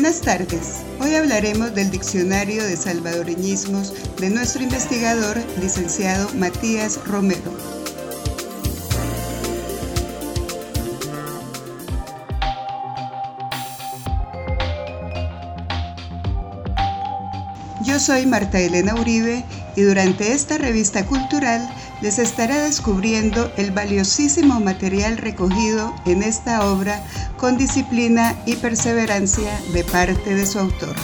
Buenas tardes. Hoy hablaremos del diccionario de salvadoreñismos de nuestro investigador, licenciado Matías Romero. Soy Marta Elena Uribe y durante esta revista cultural les estaré descubriendo el valiosísimo material recogido en esta obra con disciplina y perseverancia de parte de su autor.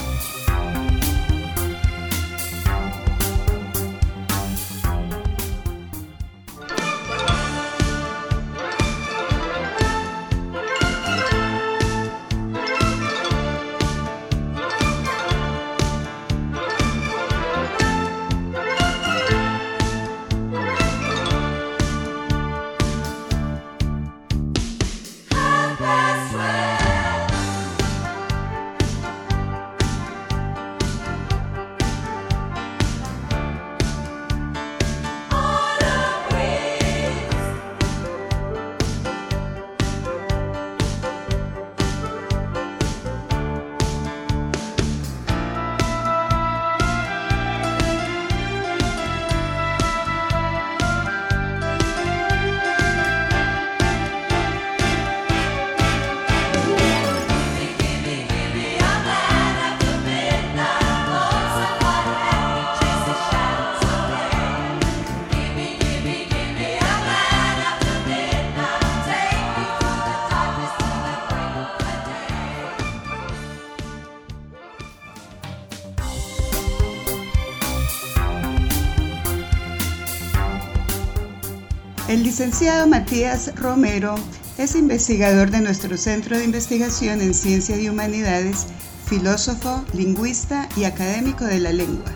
El licenciado Matías Romero es investigador de nuestro Centro de Investigación en Ciencias y Humanidades, filósofo, lingüista y académico de la lengua,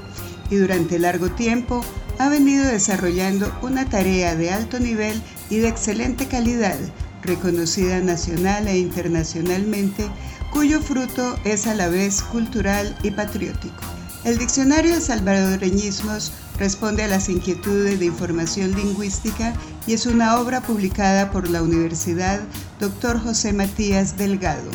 y durante largo tiempo ha venido desarrollando una tarea de alto nivel y de excelente calidad, reconocida nacional e internacionalmente, cuyo fruto es a la vez cultural y patriótico. El Diccionario de Salvadoreñismos responde a las inquietudes de información lingüística y es una obra publicada por la Universidad Dr. José Matías Delgado.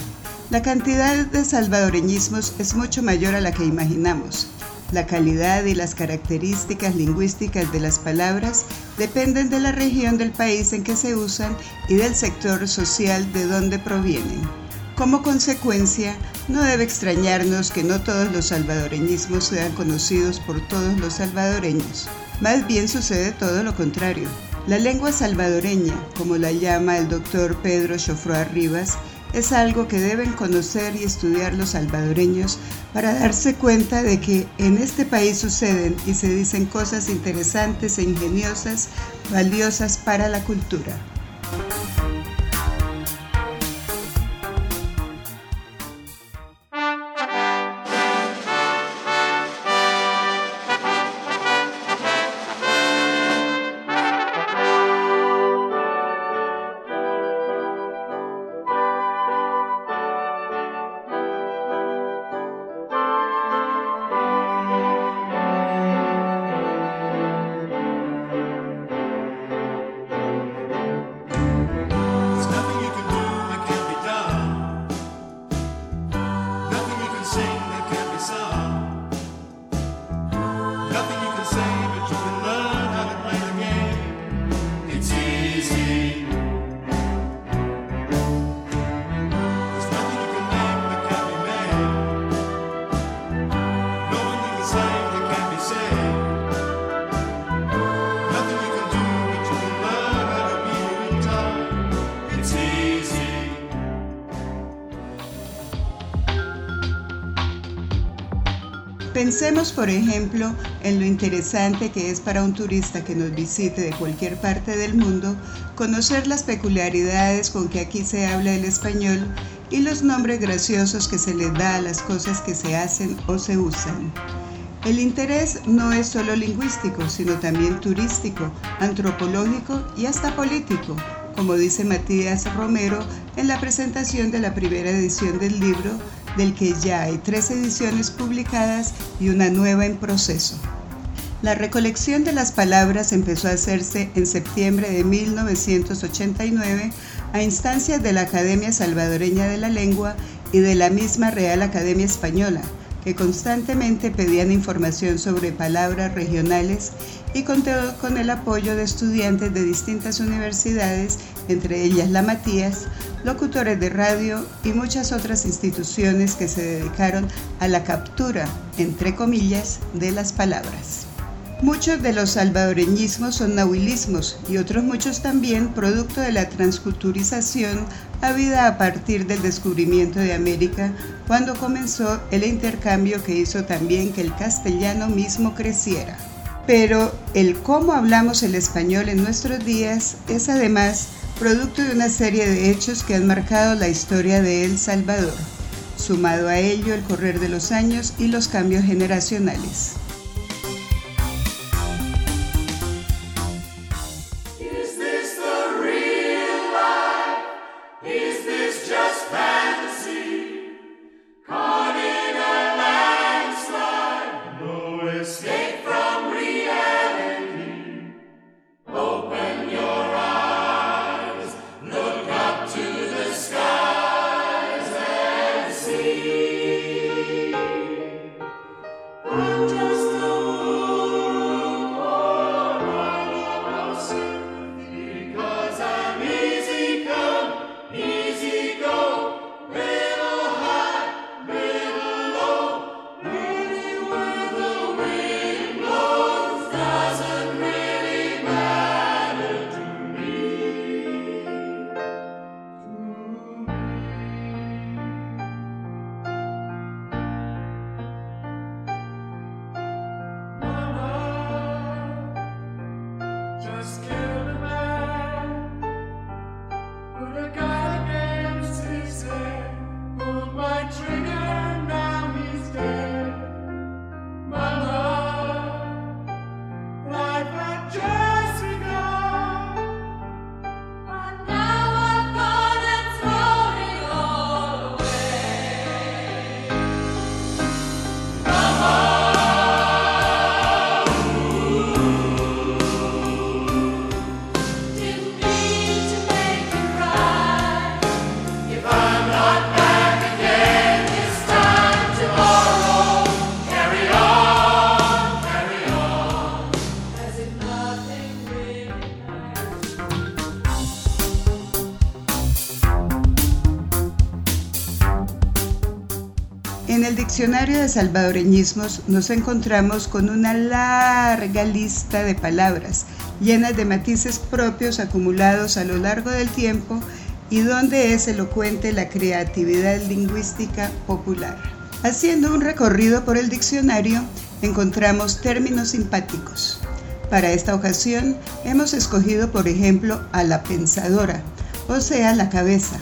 La cantidad de salvadoreñismos es mucho mayor a la que imaginamos. La calidad y las características lingüísticas de las palabras dependen de la región del país en que se usan y del sector social de donde provienen. Como consecuencia, no debe extrañarnos que no todos los salvadoreñismos sean conocidos por todos los salvadoreños. Más bien sucede todo lo contrario. La lengua salvadoreña, como la llama el doctor Pedro Chofroa Rivas, es algo que deben conocer y estudiar los salvadoreños para darse cuenta de que en este país suceden y se dicen cosas interesantes e ingeniosas, valiosas para la cultura. Pensemos, por ejemplo, en lo interesante que es para un turista que nos visite de cualquier parte del mundo conocer las peculiaridades con que aquí se habla el español y los nombres graciosos que se le da a las cosas que se hacen o se usan. El interés no es solo lingüístico, sino también turístico, antropológico y hasta político, como dice Matías Romero en la presentación de la primera edición del libro, del que ya hay tres ediciones publicadas y una nueva en proceso. La recolección de las palabras empezó a hacerse en septiembre de 1989 a instancias de la Academia Salvadoreña de la Lengua y de la misma Real Academia Española, que constantemente pedían información sobre palabras regionales y contó con el apoyo de estudiantes de distintas universidades, entre ellas la Matías, locutores de radio y muchas otras instituciones que se dedicaron a la captura, entre comillas, de las palabras. Muchos de los salvadoreñismos son nahuilismos y otros muchos también producto de la transculturización habida a partir del descubrimiento de América cuando comenzó el intercambio que hizo también que el castellano mismo creciera. Pero el cómo hablamos el español en nuestros días es además producto de una serie de hechos que han marcado la historia de El Salvador, sumado a ello el correr de los años y los cambios generacionales. Diccionario de salvadoreñismos nos encontramos con una larga lista de palabras llenas de matices propios acumulados a lo largo del tiempo y donde es elocuente la creatividad lingüística popular. Haciendo un recorrido por el diccionario, encontramos términos simpáticos. Para esta ocasión hemos escogido, por ejemplo, a la pensadora, o sea, la cabeza.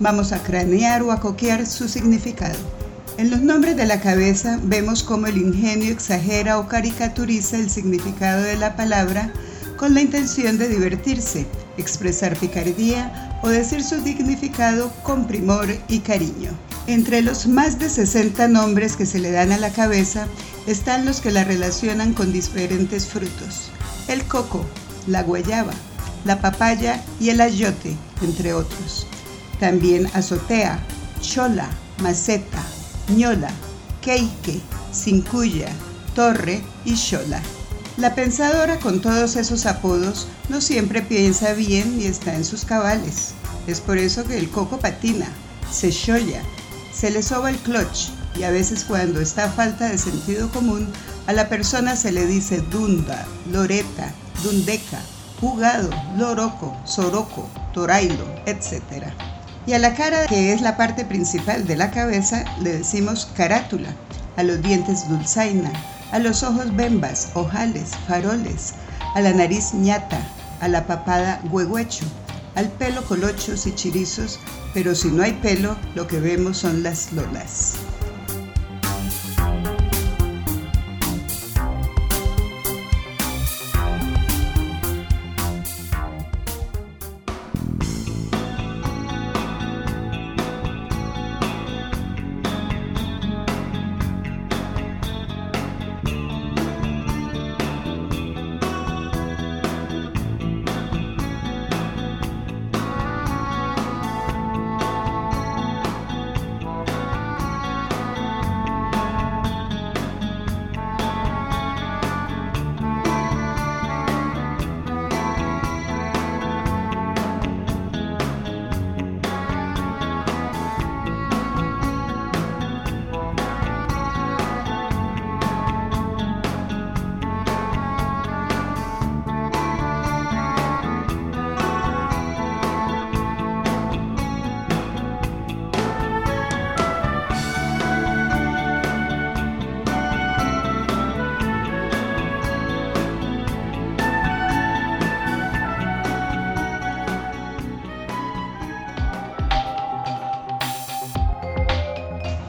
Vamos a cranear o a coquear su significado. En los nombres de la cabeza vemos cómo el ingenio exagera o caricaturiza el significado de la palabra con la intención de divertirse, expresar picardía o decir su significado con primor y cariño. Entre los más de 60 nombres que se le dan a la cabeza están los que la relacionan con diferentes frutos. El coco, la guayaba, la papaya y el ayote, entre otros. También azotea, chola, maceta, ñola, queique, cincuya, torre y xola. La pensadora con todos esos apodos no siempre piensa bien y está en sus cabales. Es por eso que el coco patina, se cholla, se le soba el clutch y a veces cuando está a falta de sentido común, a la persona se le dice dunda, loreta, dundeca, jugado, loroco, soroco, torailo, etc. Y a la cara, que es la parte principal de la cabeza, le decimos carátula. a los dientes dulzaina, a los ojos bembas, ojales, faroles, a la nariz ñata, a la papada huehuecho, al pelo colochos y chirizos, pero si no hay pelo, lo que vemos son las lolas.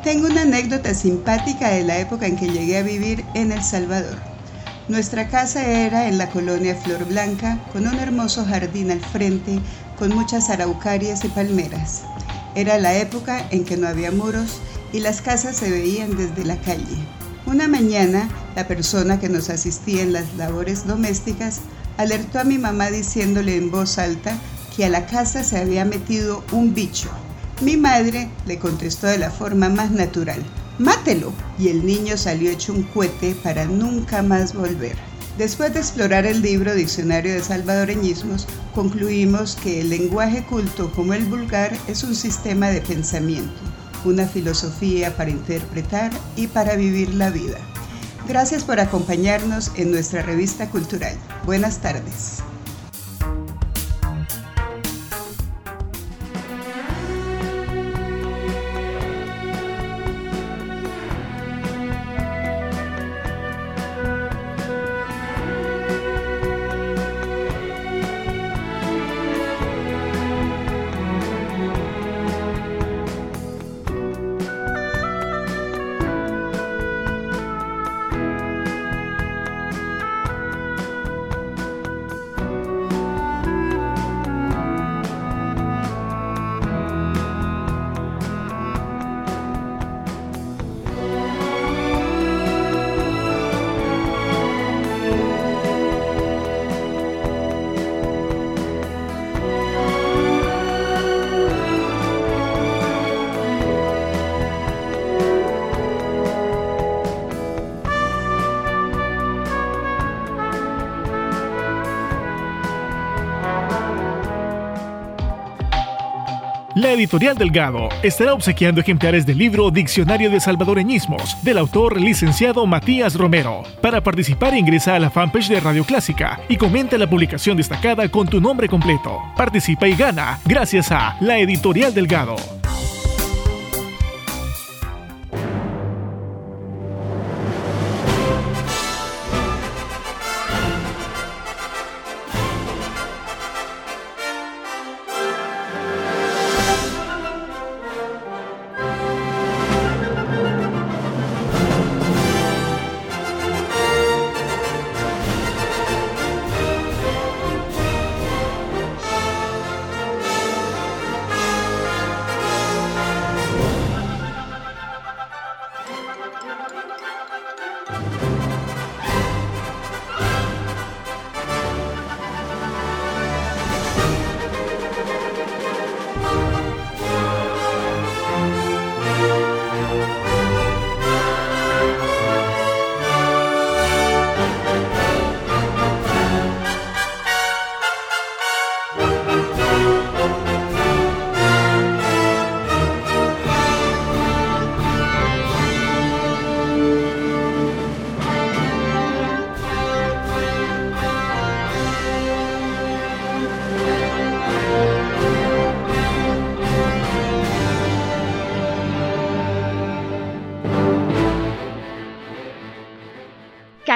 Tengo una anécdota simpática de la época en que llegué a vivir en El Salvador. Nuestra casa era en la colonia Flor Blanca, con un hermoso jardín al frente, con muchas araucarias y palmeras. Era la época en que no había muros y las casas se veían desde la calle. Una mañana, la persona que nos asistía en las labores domésticas alertó a mi mamá diciéndole en voz alta que a la casa se había metido un bicho. Mi madre le contestó de la forma más natural, mátelo. Y el niño salió hecho un cohete para nunca más volver. Después de explorar el libro Diccionario de Salvadoreñismos, concluimos que el lenguaje culto como el vulgar es un sistema de pensamiento, una filosofía para interpretar y para vivir la vida. Gracias por acompañarnos en nuestra revista cultural. Buenas tardes. La editorial Delgado estará obsequiando ejemplares del libro Diccionario de Salvadoreñismos del autor licenciado Matías Romero. Para participar ingresa a la fanpage de Radio Clásica y comenta la publicación destacada con tu nombre completo. Participa y gana gracias a La Editorial Delgado.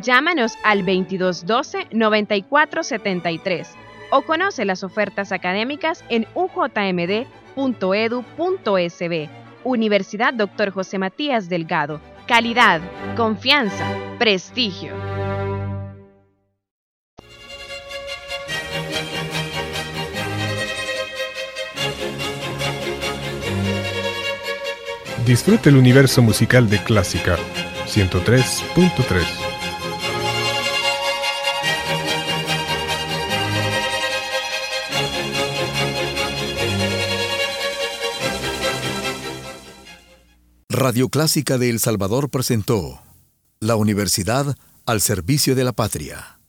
Llámanos al 2212-9473 o conoce las ofertas académicas en ujmd.edu.sb. Universidad Dr. José Matías Delgado. Calidad, confianza, prestigio. Disfrute el universo musical de Clásica 103.3. Radio Clásica de El Salvador presentó La Universidad al Servicio de la Patria,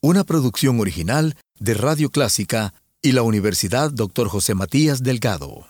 una producción original de Radio Clásica y la Universidad Dr. José Matías Delgado.